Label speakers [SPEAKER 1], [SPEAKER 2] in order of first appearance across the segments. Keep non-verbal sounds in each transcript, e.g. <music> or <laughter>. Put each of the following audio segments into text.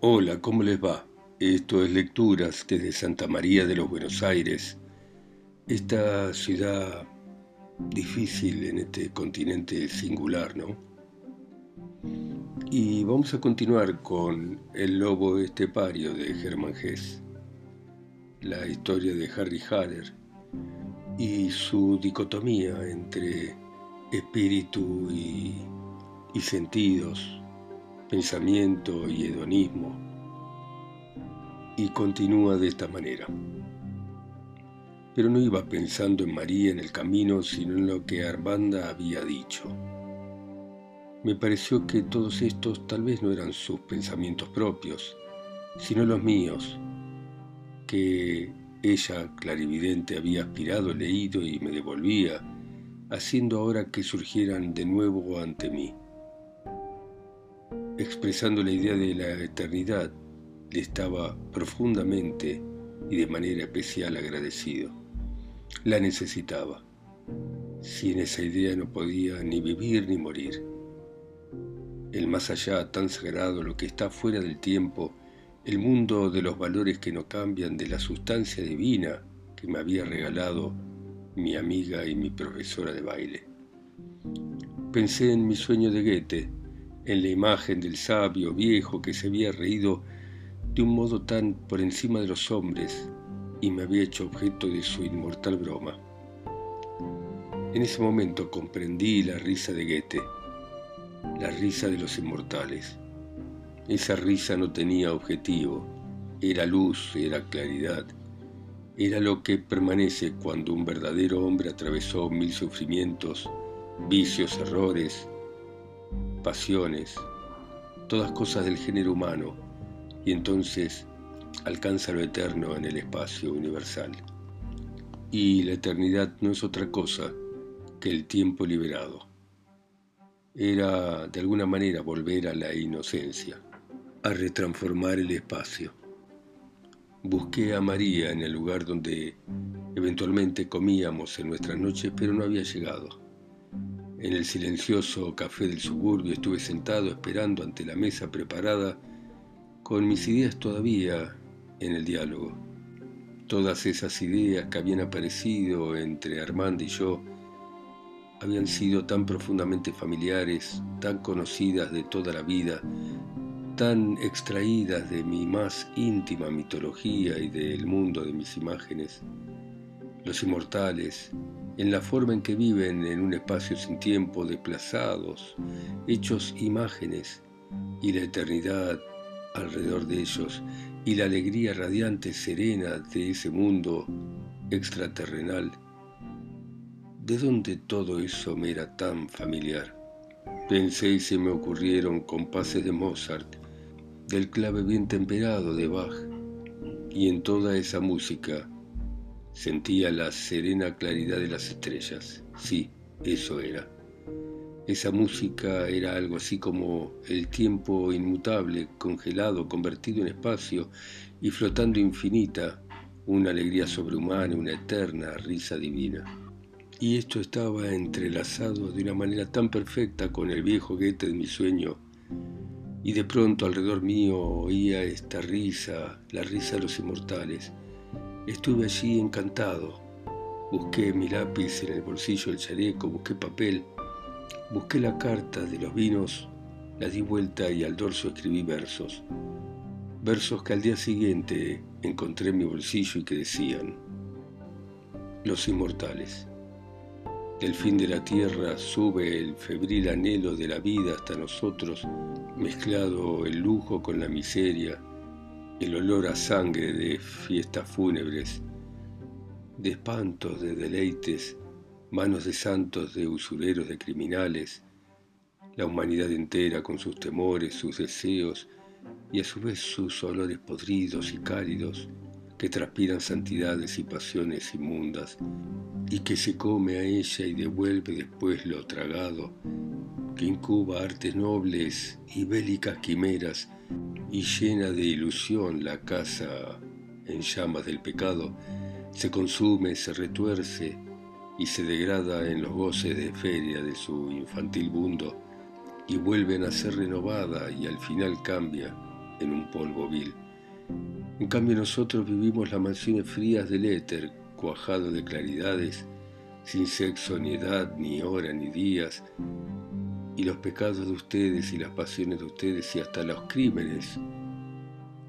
[SPEAKER 1] Hola, ¿cómo les va? Esto es Lecturas desde Santa María de los Buenos Aires, esta ciudad difícil en este continente singular, ¿no? Y vamos a continuar con El lobo estepario de Hermann Hesse, la historia de Harry Haller y su dicotomía entre espíritu y sentidos pensamiento y hedonismo, y continúa de esta manera. Pero no iba pensando en María en el camino, sino en lo que Armanda había dicho. Me pareció que todos estos tal vez no eran sus pensamientos propios, sino los míos, que ella, clarividente, había aspirado, leído y me devolvía, haciendo ahora que surgieran de nuevo ante mí expresando la idea de la eternidad, le estaba profundamente y de manera especial agradecido. La necesitaba. Sin esa idea no podía ni vivir ni morir. El más allá, tan sagrado, lo que está fuera del tiempo, el mundo de los valores que no cambian, de la sustancia divina que me había regalado mi amiga y mi profesora de baile. Pensé en mi sueño de Goethe, en la imagen del sabio viejo que se había reído de un modo tan por encima de los hombres y me había hecho objeto de su inmortal broma. En ese momento comprendí la risa de Goethe, la risa de los inmortales. Esa risa no tenía objetivo, era luz, era claridad, era lo que permanece cuando un verdadero hombre atravesó mil sufrimientos, vicios, errores, pasiones, todas cosas del género humano, y entonces alcanza lo eterno en el espacio universal. Y la eternidad no es otra cosa que el tiempo liberado. Era de alguna manera volver a la inocencia, a retransformar el espacio. Busqué a María en el lugar donde eventualmente comíamos en nuestras noches, pero no había llegado. En el silencioso café del suburbio estuve sentado esperando ante la mesa preparada con mis ideas todavía en el diálogo. Todas esas ideas que habían aparecido entre Armand y yo habían sido tan profundamente familiares, tan conocidas de toda la vida, tan extraídas de mi más íntima mitología y del mundo de mis imágenes. Los inmortales, en la forma en que viven en un espacio sin tiempo, desplazados, hechos imágenes, y la eternidad alrededor de ellos, y la alegría radiante, serena de ese mundo extraterrenal. ¿De dónde todo eso me era tan familiar? Pensé y se me ocurrieron compases de Mozart, del clave bien temperado de Bach, y en toda esa música Sentía la serena claridad de las estrellas. Sí, eso era. Esa música era algo así como el tiempo inmutable, congelado, convertido en espacio y flotando infinita, una alegría sobrehumana, una eterna risa divina. Y esto estaba entrelazado de una manera tan perfecta con el viejo guete de mi sueño, y de pronto alrededor mío oía esta risa, la risa de los inmortales, Estuve allí encantado. Busqué mi lápiz en el bolsillo del chaleco, busqué papel, busqué la carta de los vinos, la di vuelta y al dorso escribí versos. Versos que al día siguiente encontré en mi bolsillo y que decían, Los inmortales. Del fin de la tierra sube el febril anhelo de la vida hasta nosotros, mezclado el lujo con la miseria, el olor a sangre de fiestas fúnebres, de espantos, de deleites, manos de santos, de usureros, de criminales, la humanidad entera con sus temores, sus deseos y a su vez sus olores podridos y cálidos que transpiran santidades y pasiones inmundas y que se come a ella y devuelve después lo tragado, que incuba artes nobles y bélicas quimeras y llena de ilusión la casa en llamas del pecado, se consume, se retuerce y se degrada en los goces de feria de su infantil mundo y vuelve a ser renovada y al final cambia en un polvo vil. En cambio nosotros vivimos las mansiones frías del éter, cuajado de claridades, sin sexo, ni edad, ni hora, ni días, y los pecados de ustedes y las pasiones de ustedes y hasta los crímenes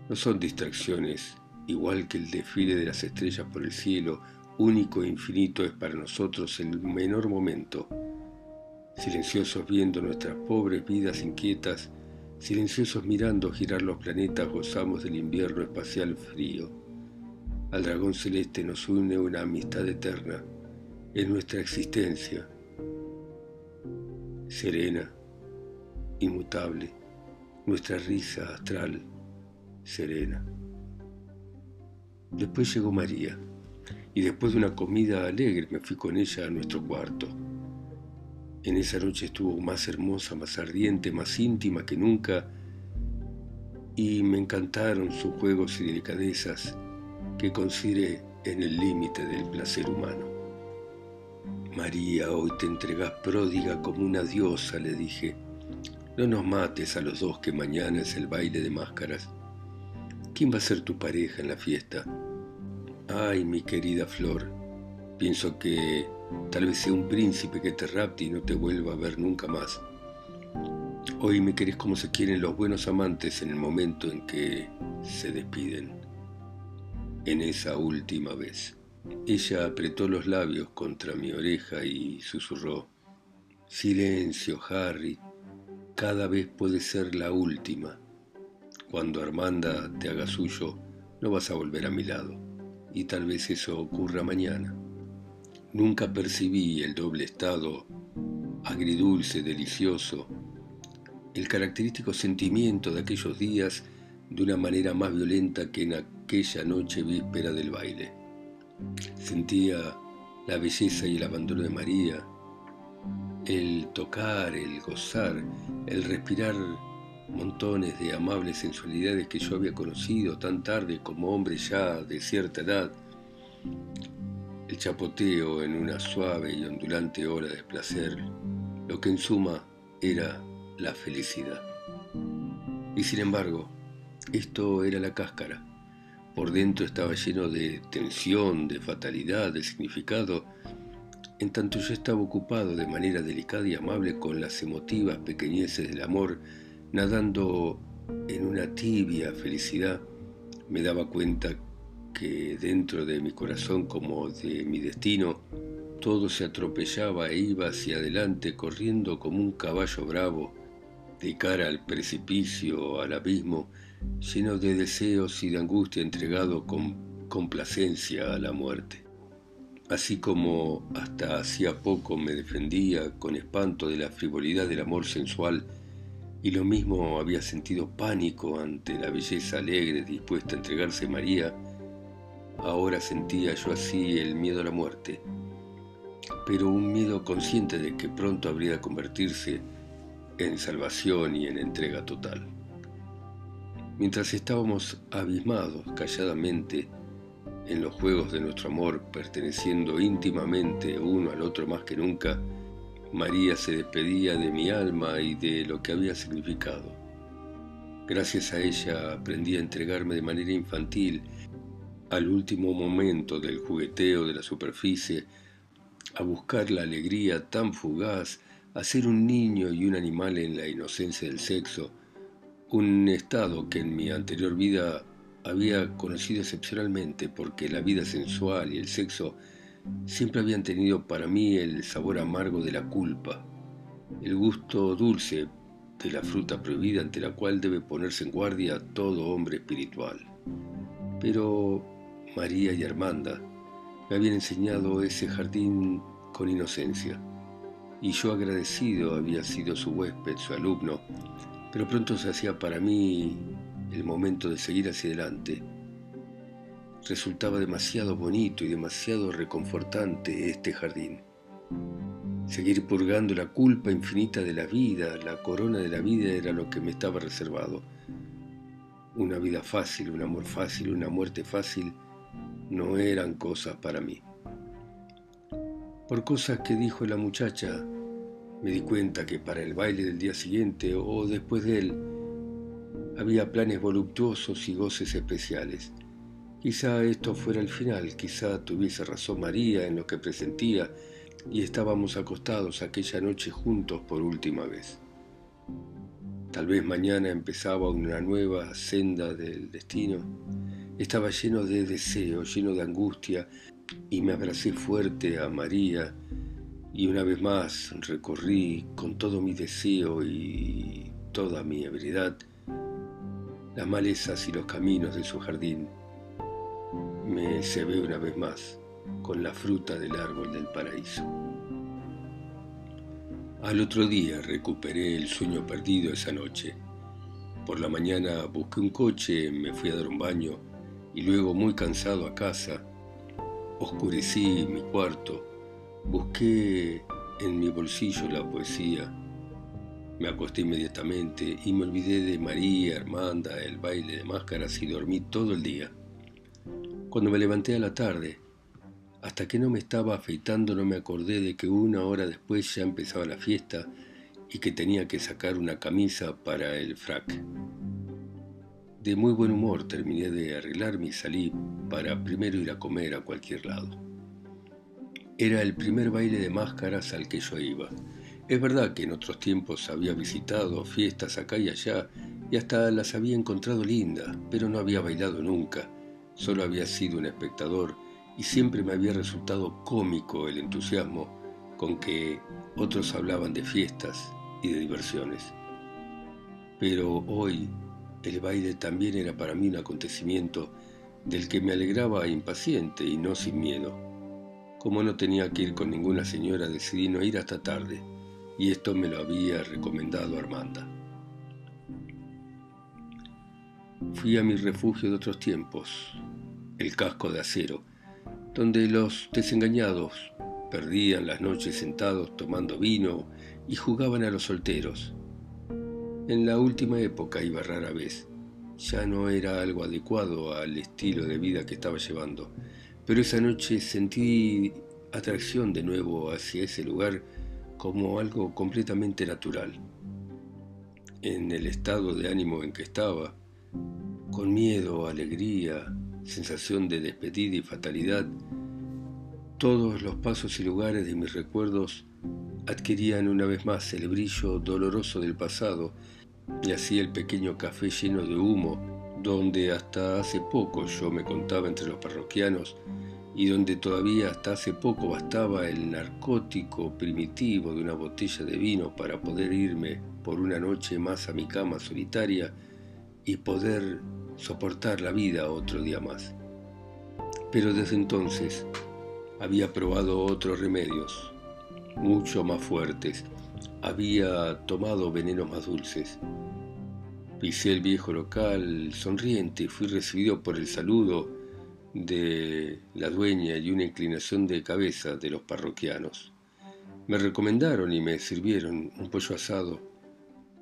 [SPEAKER 1] no son distracciones, igual que el desfile de las estrellas por el cielo, único e infinito es para nosotros el menor momento. Silenciosos viendo nuestras pobres vidas inquietas, silenciosos mirando girar los planetas, gozamos del invierno espacial frío. Al dragón celeste nos une una amistad eterna, en nuestra existencia, serena, inmutable, nuestra risa astral, serena. Después llegó María, y después de una comida alegre me fui con ella a nuestro cuarto. En esa noche estuvo más hermosa, más ardiente, más íntima que nunca, y me encantaron sus juegos y delicadezas que consideré en el límite del placer humano. María, hoy te entregas pródiga como una diosa, le dije. No nos mates a los dos que mañana es el baile de máscaras. ¿Quién va a ser tu pareja en la fiesta? Ay, mi querida Flor, pienso que tal vez sea un príncipe que te rapte y no te vuelva a ver nunca más. Hoy me querés como se quieren los buenos amantes en el momento en que se despiden, en esa última vez. Ella apretó los labios contra mi oreja y susurró, Silencio, Harry, cada vez puede ser la última. Cuando Armanda te haga suyo, no vas a volver a mi lado, y tal vez eso ocurra mañana. Nunca percibí el doble estado, agridulce, delicioso, el característico sentimiento de aquellos días de una manera más violenta que en aquella noche víspera del baile. Sentía la belleza y el abandono de María, el tocar, el gozar, el respirar montones de amables sensualidades que yo había conocido tan tarde como hombre ya de cierta edad, el chapoteo en una suave y ondulante hora de placer, lo que en suma era la felicidad. Y sin embargo, esto era la cáscara. Por dentro estaba lleno de tensión, de fatalidad, de significado, en tanto yo estaba ocupado de manera delicada y amable con las emotivas pequeñeces del amor Nadando en una tibia felicidad, me daba cuenta que dentro de mi corazón como de mi destino, todo se atropellaba e iba hacia adelante corriendo como un caballo bravo, de cara al precipicio, al abismo, lleno de deseos y de angustia entregado con complacencia a la muerte. Así como hasta hacía poco me defendía con espanto de la frivolidad del amor sensual, y lo mismo había sentido pánico ante la belleza alegre dispuesta a entregarse María, ahora sentía yo así el miedo a la muerte, pero un miedo consciente de que pronto habría de convertirse en salvación y en entrega total. Mientras estábamos abismados calladamente en los juegos de nuestro amor, perteneciendo íntimamente uno al otro más que nunca, María se despedía de mi alma y de lo que había significado. Gracias a ella aprendí a entregarme de manera infantil al último momento del jugueteo de la superficie, a buscar la alegría tan fugaz, a ser un niño y un animal en la inocencia del sexo, un estado que en mi anterior vida había conocido excepcionalmente porque la vida sensual y el sexo siempre habían tenido para mí el sabor amargo de la culpa, el gusto dulce de la fruta prohibida ante la cual debe ponerse en guardia todo hombre espiritual. Pero María y Armanda me habían enseñado ese jardín con inocencia, y yo agradecido había sido su huésped, su alumno, pero pronto se hacía para mí el momento de seguir hacia adelante Resultaba demasiado bonito y demasiado reconfortante este jardín. Seguir purgando la culpa infinita de la vida, la corona de la vida era lo que me estaba reservado. Una vida fácil, un amor fácil, una muerte fácil, no eran cosas para mí. Por cosas que dijo la muchacha, me di cuenta que para el baile del día siguiente o después de él, Había planes voluptuosos y goces especiales. Quizá esto fuera el final, quizá tuviese razón María en lo que presentía y estábamos acostados aquella noche juntos por última vez. Tal vez mañana empezaba una nueva senda del destino. Estaba lleno de deseo, lleno de angustia, y me abracé fuerte a María y una vez más recorrí con todo mi deseo y toda mi ebriedad las malezas y los caminos de su jardín me ve una vez más con la fruta del árbol del paraíso. Al otro día recuperé el sueño perdido esa noche. Por la mañana busqué un coche, me fui a dar un baño y luego muy cansado a casa, oscurecí mi cuarto, busqué en mi bolsillo la poesía, me acosté inmediatamente y me olvidé de María, Armanda, el baile de máscaras y dormí todo el día. Cuando me levanté a la tarde, hasta que no me estaba afeitando no me acordé de que una hora después ya empezaba la fiesta y que tenía que sacar una camisa para el frac. De muy buen humor terminé de arreglarme y salí para primero ir a comer a cualquier lado. Era el primer baile de máscaras al que yo iba. Es verdad que en otros tiempos había visitado fiestas acá y allá y hasta las había encontrado lindas, pero no había bailado nunca Solo había sido un espectador y siempre me había resultado cómico el entusiasmo con que otros hablaban de fiestas y de diversiones. Pero hoy el baile también era para mí un acontecimiento del que me alegraba impaciente y no sin miedo. Como no tenía que ir con ninguna señora, decidí no ir hasta tarde, y esto me lo había recomendado Armanda. Fui a mi refugio de otros tiempos, el casco de acero, donde los desengañados perdían las noches sentados tomando vino y jugaban a los solteros. En la última época iba rara vez. Ya no era algo adecuado al estilo de vida que estaba llevando, pero esa noche sentí atracción de nuevo hacia ese lugar como algo completamente natural. En el estado de ánimo en que estaba, con miedo, alegría, sensación de despedida y fatalidad, todos los pasos y lugares de mis recuerdos adquirían una vez más el brillo doloroso del pasado y así el pequeño café lleno de humo donde hasta hace poco yo me contaba entre los parroquianos y donde todavía hasta hace poco bastaba el narcótico primitivo de una botella de vino para poder irme por una noche más a mi cama solitaria y poder soportar la vida otro día más. Pero desde entonces había probado otros remedios, mucho más fuertes, había tomado venenos más dulces. Pisé el viejo local sonriente y fui recibido por el saludo de la dueña y una inclinación de cabeza de los parroquianos. Me recomendaron y me sirvieron un pollo asado.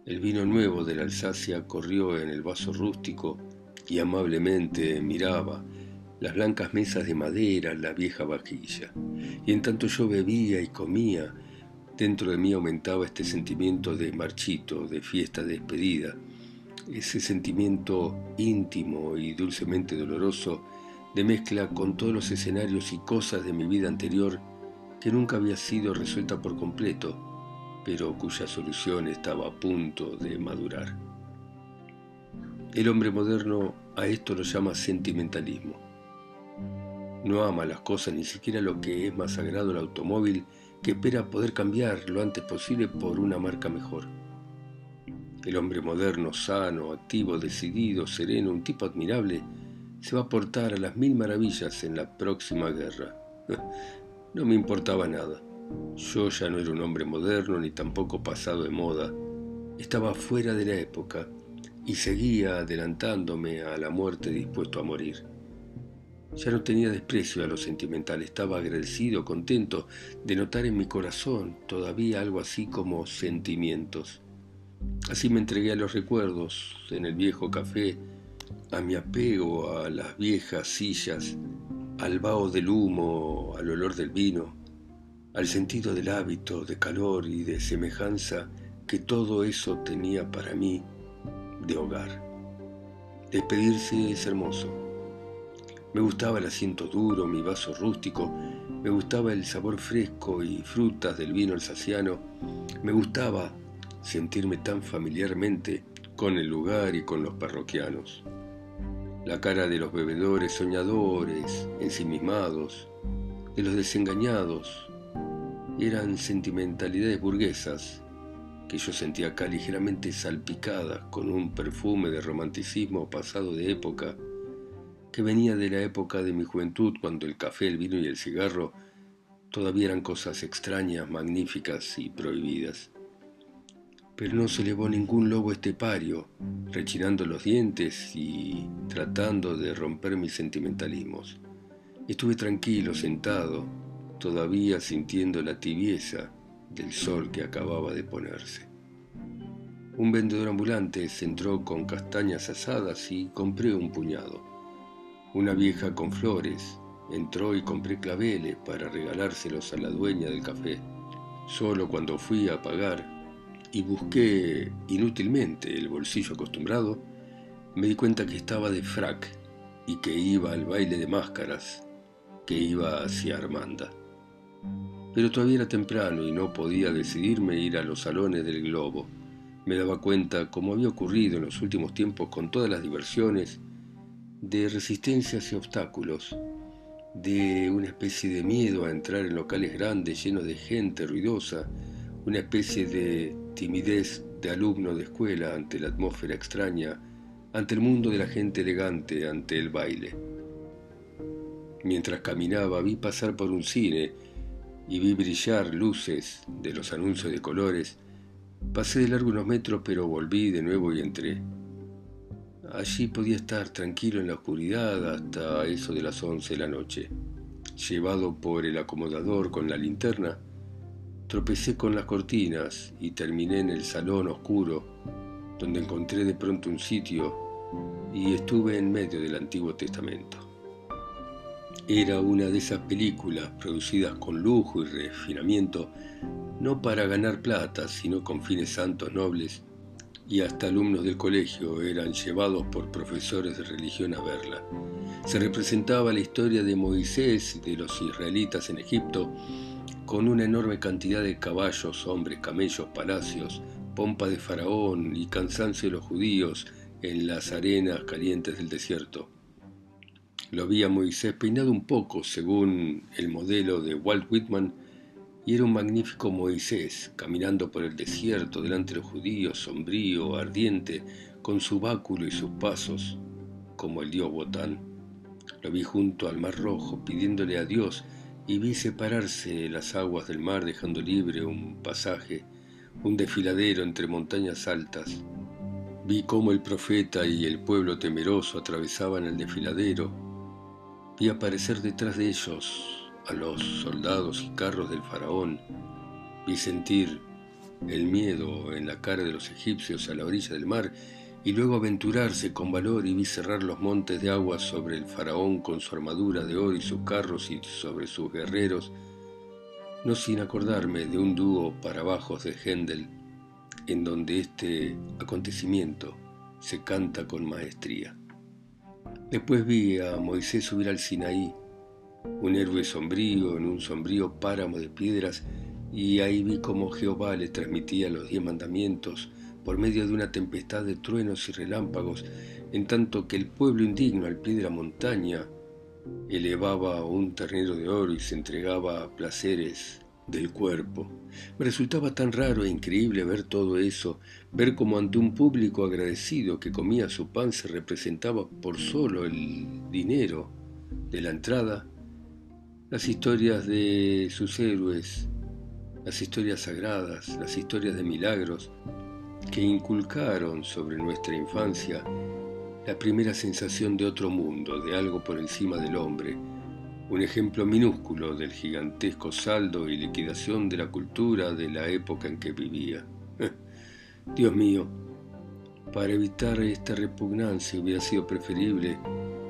[SPEAKER 1] El vino nuevo de la Alsacia corrió en el vaso rústico y amablemente miraba las blancas mesas de madera, la vieja vajilla. Y en tanto yo bebía y comía, dentro de mí aumentaba este sentimiento de marchito, de fiesta de despedida, ese sentimiento íntimo y dulcemente doloroso de mezcla con todos los escenarios y cosas de mi vida anterior que nunca había sido resuelta por completo, pero cuya solución estaba a punto de madurar. El hombre moderno a esto lo llama sentimentalismo. No ama las cosas, ni siquiera lo que es más sagrado el automóvil, que espera poder cambiar lo antes posible por una marca mejor. El hombre moderno, sano, activo, decidido, sereno, un tipo admirable, se va a portar a las mil maravillas en la próxima guerra. <laughs> No me importaba nada. Yo ya no era un hombre moderno ni tampoco pasado de moda. Estaba fuera de la época y seguía adelantándome a la muerte dispuesto a morir. Ya no tenía desprecio a lo sentimental, estaba agradecido, contento de notar en mi corazón todavía algo así como sentimientos. Así me entregué a los recuerdos en el viejo café, a mi apego a las viejas sillas, al vaho del humo, al olor del vino, al sentido del hábito, de calor y de semejanza que todo eso tenía para mí de hogar. Despedirse es hermoso. Me gustaba el asiento duro, mi vaso rústico, me gustaba el sabor fresco y frutas del vino alsaciano, me gustaba sentirme tan familiarmente con el lugar y con los parroquianos. La cara de los bebedores soñadores, ensimismados, de los desengañados, eran sentimentalidades burguesas que yo sentía acá ligeramente salpicadas con un perfume de romanticismo pasado de época que venía de la época de mi juventud cuando el café, el vino y el cigarro todavía eran cosas extrañas, magníficas y prohibidas. Pero no se elevó ningún lobo estepario, rechinando los dientes y tratando de romper mis sentimentalismos. Estuve tranquilo, sentado, todavía sintiendo la tibieza del sol que acababa de ponerse. Un vendedor ambulante se entró con castañas asadas y compré un puñado. Una vieja con flores entró y compré claveles para regalárselos a la dueña del café. Solo cuando fui a pagar y busqué inútilmente el bolsillo acostumbrado, me di cuenta que estaba de frac y que iba al baile de máscaras, que iba hacia Armanda. Pero todavía era temprano y no podía decidirme ir a los salones del globo. Me daba cuenta, como había ocurrido en los últimos tiempos con todas las diversiones, de resistencias y obstáculos, de una especie de miedo a entrar en locales grandes llenos de gente ruidosa, una especie de timidez de alumno de escuela ante la atmósfera extraña, ante el mundo de la gente elegante, ante el baile. Mientras caminaba vi pasar por un cine y vi brillar luces de los anuncios de colores. Pasé de largo unos metros, pero volví de nuevo y entré. Allí podía estar tranquilo en la oscuridad hasta eso de las once de la noche. Llevado por el acomodador con la linterna, tropecé con las cortinas y terminé en el salón oscuro, donde encontré de pronto un sitio y estuve en medio del Antiguo Testamento. Era una de esas películas producidas con lujo y refinamiento, no para ganar plata, sino con fines santos nobles, y hasta alumnos del colegio eran llevados por profesores de religión a verla. Se representaba la historia de Moisés y de los israelitas en Egipto, con una enorme cantidad de caballos, hombres, camellos, palacios, pompa de faraón y cansancio de los judíos en las arenas calientes del desierto. Lo vi a Moisés peinado un poco según el modelo de Walt Whitman y era un magnífico Moisés caminando por el desierto delante de los judíos, sombrío, ardiente, con su báculo y sus pasos, como el dios Botán. Lo vi junto al mar rojo pidiéndole a Dios y vi separarse las aguas del mar dejando libre un pasaje, un desfiladero entre montañas altas. Vi cómo el profeta y el pueblo temeroso atravesaban el desfiladero Vi aparecer detrás de ellos a los soldados y carros del faraón. Vi sentir el miedo en la cara de los egipcios a la orilla del mar y luego aventurarse con valor y vi cerrar los montes de agua sobre el faraón con su armadura de oro y sus carros y sobre sus guerreros, no sin acordarme de un dúo para bajos de Händel, en donde este acontecimiento se canta con maestría. Después vi a Moisés subir al Sinaí, un héroe sombrío en un sombrío páramo de piedras, y ahí vi cómo Jehová le transmitía los diez mandamientos por medio de una tempestad de truenos y relámpagos, en tanto que el pueblo indigno al pie de la montaña elevaba un ternero de oro y se entregaba a placeres del cuerpo. Me resultaba tan raro e increíble ver todo eso, ver como ante un público agradecido que comía su pan se representaba por solo el dinero de la entrada, las historias de sus héroes, las historias sagradas, las historias de milagros que inculcaron sobre nuestra infancia la primera sensación de otro mundo, de algo por encima del hombre, un ejemplo minúsculo del gigantesco saldo y liquidación de la cultura de la época en que vivía. <laughs> Dios mío, para evitar esta repugnancia hubiera sido preferible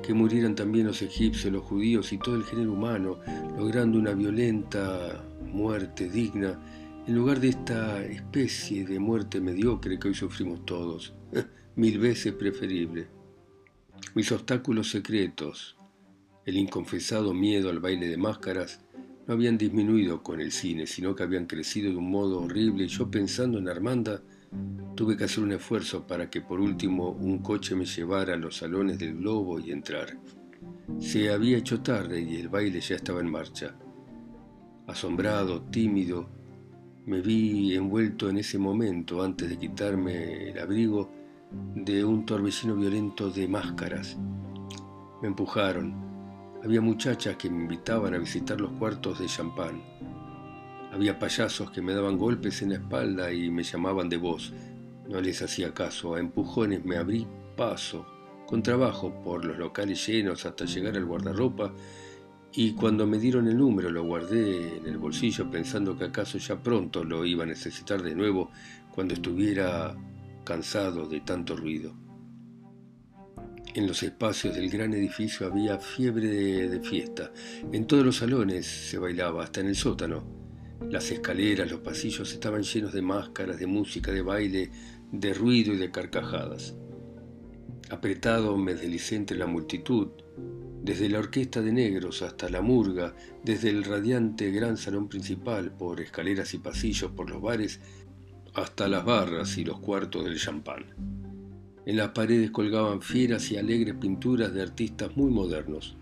[SPEAKER 1] que murieran también los egipcios, los judíos y todo el género humano, logrando una violenta muerte digna, en lugar de esta especie de muerte mediocre que hoy sufrimos todos. <laughs> Mil veces preferible. Mis obstáculos secretos, el inconfesado miedo al baile de máscaras, no habían disminuido con el cine, sino que habían crecido de un modo horrible yo pensando en Armanda, tuve que hacer un esfuerzo para que por último un coche me llevara a los salones del globo y entrar. Se había hecho tarde y el baile ya estaba en marcha. Asombrado, tímido, me vi envuelto en ese momento, antes de quitarme el abrigo, de un torbellino violento de máscaras. Me empujaron, había muchachas que me invitaban a visitar los cuartos de champán. Había payasos que me daban golpes en la espalda y me llamaban de voz. No les hacía caso. A empujones me abrí paso, con trabajo, por los locales llenos hasta llegar al guardarropa y cuando me dieron el número lo guardé en el bolsillo pensando que acaso ya pronto lo iba a necesitar de nuevo cuando estuviera cansado de tanto ruido. En los espacios del gran edificio había fiebre de, fiesta. En todos los salones se bailaba, hasta en el sótano. Las escaleras, los pasillos estaban llenos de máscaras, de música, de baile, de ruido y de carcajadas. Apretado me deslicé entre la multitud, desde la orquesta de negros hasta la murga, desde el radiante gran salón principal, por escaleras y pasillos, por los bares, hasta las barras y los cuartos del champán. En las paredes colgaban fieras y alegres pinturas de artistas muy modernos.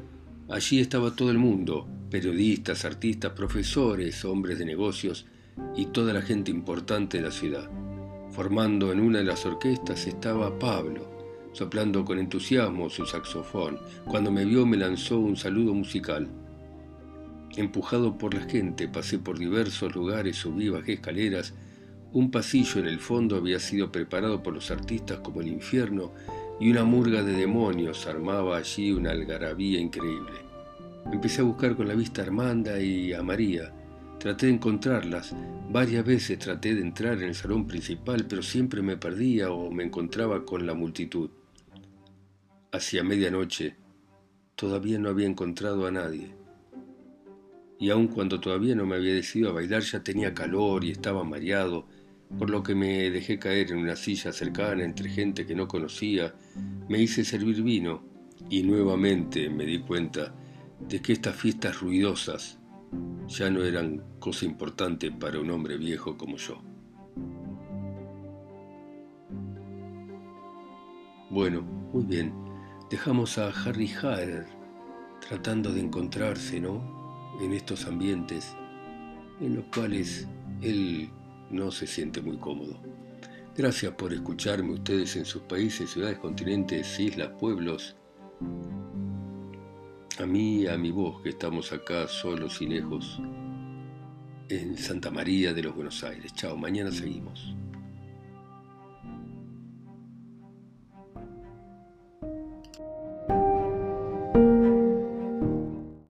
[SPEAKER 1] Allí estaba todo el mundo, periodistas, artistas, profesores, hombres de negocios y toda la gente importante de la ciudad. Formando en una de las orquestas estaba Pablo, soplando con entusiasmo su saxofón. Cuando me vio me lanzó un saludo musical. Empujado por la gente, pasé por diversos lugares, subí, bajé escaleras, un pasillo en el fondo había sido preparado por los artistas como el infierno y una murga de demonios armaba allí una algarabía increíble. Empecé a buscar con la vista a Armanda y a María. Traté de encontrarlas. Varias veces traté de entrar en el salón principal, pero siempre me perdía o me encontraba con la multitud. Hacia medianoche todavía no había encontrado a nadie. Y aun cuando todavía no me había decidido a bailar, ya tenía calor y estaba mareado por lo que me dejé caer en una silla cercana entre gente que no conocía, me hice servir vino y nuevamente me di cuenta de que estas fiestas ruidosas ya no eran cosa importante para un hombre viejo como yo. Bueno, muy bien, dejamos a Harry Hader tratando de encontrarse, ¿no? En estos ambientes en los cuales él no se siente muy cómodo. Gracias por escucharme ustedes en sus países, ciudades, continentes, islas, pueblos. A mí a mi voz que estamos acá solos y lejos en Santa María de los Buenos Aires. Chao, mañana seguimos.